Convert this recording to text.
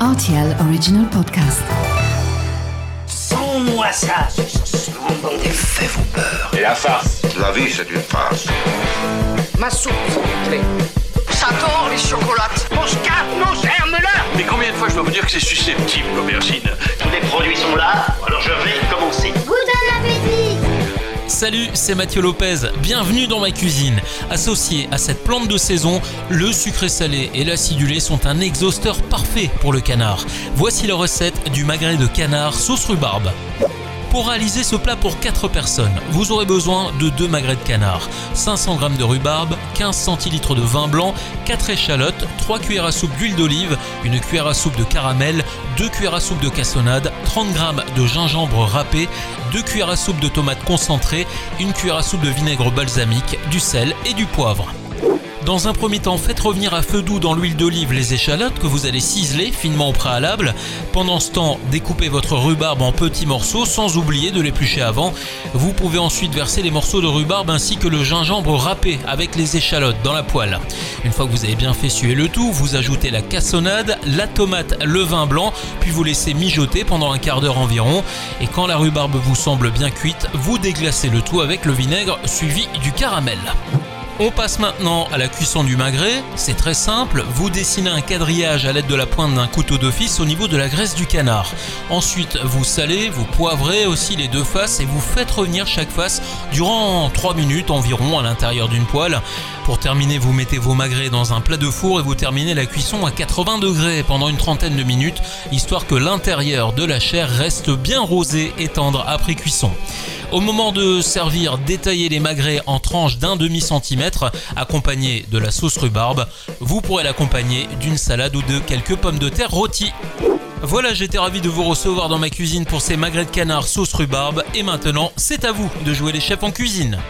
RTL Original Podcast. Sans-moi ça, des faits vos peurs. Et la farce La vie, c'est une farce. Ma soupe, s'il vous plaît. Ça tord les chocolates. Mon scarpe, mon germe-là Mais combien de fois je dois vous dire que c'est susceptible, l'aubergine? Salut, c'est Mathieu Lopez, bienvenue dans ma cuisine. Associé à cette plante de saison, le sucré salé et l'acidulé sont un exhausteur parfait pour le canard. Voici la recette du magret de canard sauce rhubarbe. Pour réaliser ce plat pour 4 personnes, vous aurez besoin de 2 magrets de canard, 500 g de rhubarbe, 15 centilitres de vin blanc, 4 échalotes, 3 cuillères à soupe d'huile d'olive, une cuillère à soupe de caramel, 2 cuillères à soupe de cassonade, 30 g de gingembre râpé, 2 cuillères à soupe de tomates concentrées, une cuillère à soupe de vinaigre balsamique, du sel et du poivre. Dans un premier temps, faites revenir à feu doux dans l'huile d'olive les échalotes que vous allez ciseler finement au préalable. Pendant ce temps, découpez votre rhubarbe en petits morceaux sans oublier de l'éplucher avant. Vous pouvez ensuite verser les morceaux de rhubarbe ainsi que le gingembre râpé avec les échalotes dans la poêle. Une fois que vous avez bien fait suer le tout, vous ajoutez la cassonade, la tomate, le vin blanc, puis vous laissez mijoter pendant un quart d'heure environ. Et quand la rhubarbe vous semble bien cuite, vous déglacez le tout avec le vinaigre suivi du caramel. On passe maintenant à la cuisson du magret. C'est très simple, vous dessinez un quadrillage à l'aide de la pointe d'un couteau d'office au niveau de la graisse du canard. Ensuite, vous salez, vous poivrez aussi les deux faces et vous faites revenir chaque face durant 3 minutes environ à l'intérieur d'une poêle. Pour terminer, vous mettez vos magrets dans un plat de four et vous terminez la cuisson à 80 degrés pendant une trentaine de minutes, histoire que l'intérieur de la chair reste bien rosé et tendre après cuisson. Au moment de servir, détaillez les magrets en tranches d'un demi centimètre, accompagnés de la sauce rhubarbe. Vous pourrez l'accompagner d'une salade ou de quelques pommes de terre rôties. Voilà, j'étais ravi de vous recevoir dans ma cuisine pour ces magrets de canard sauce rhubarbe. Et maintenant, c'est à vous de jouer les chefs en cuisine.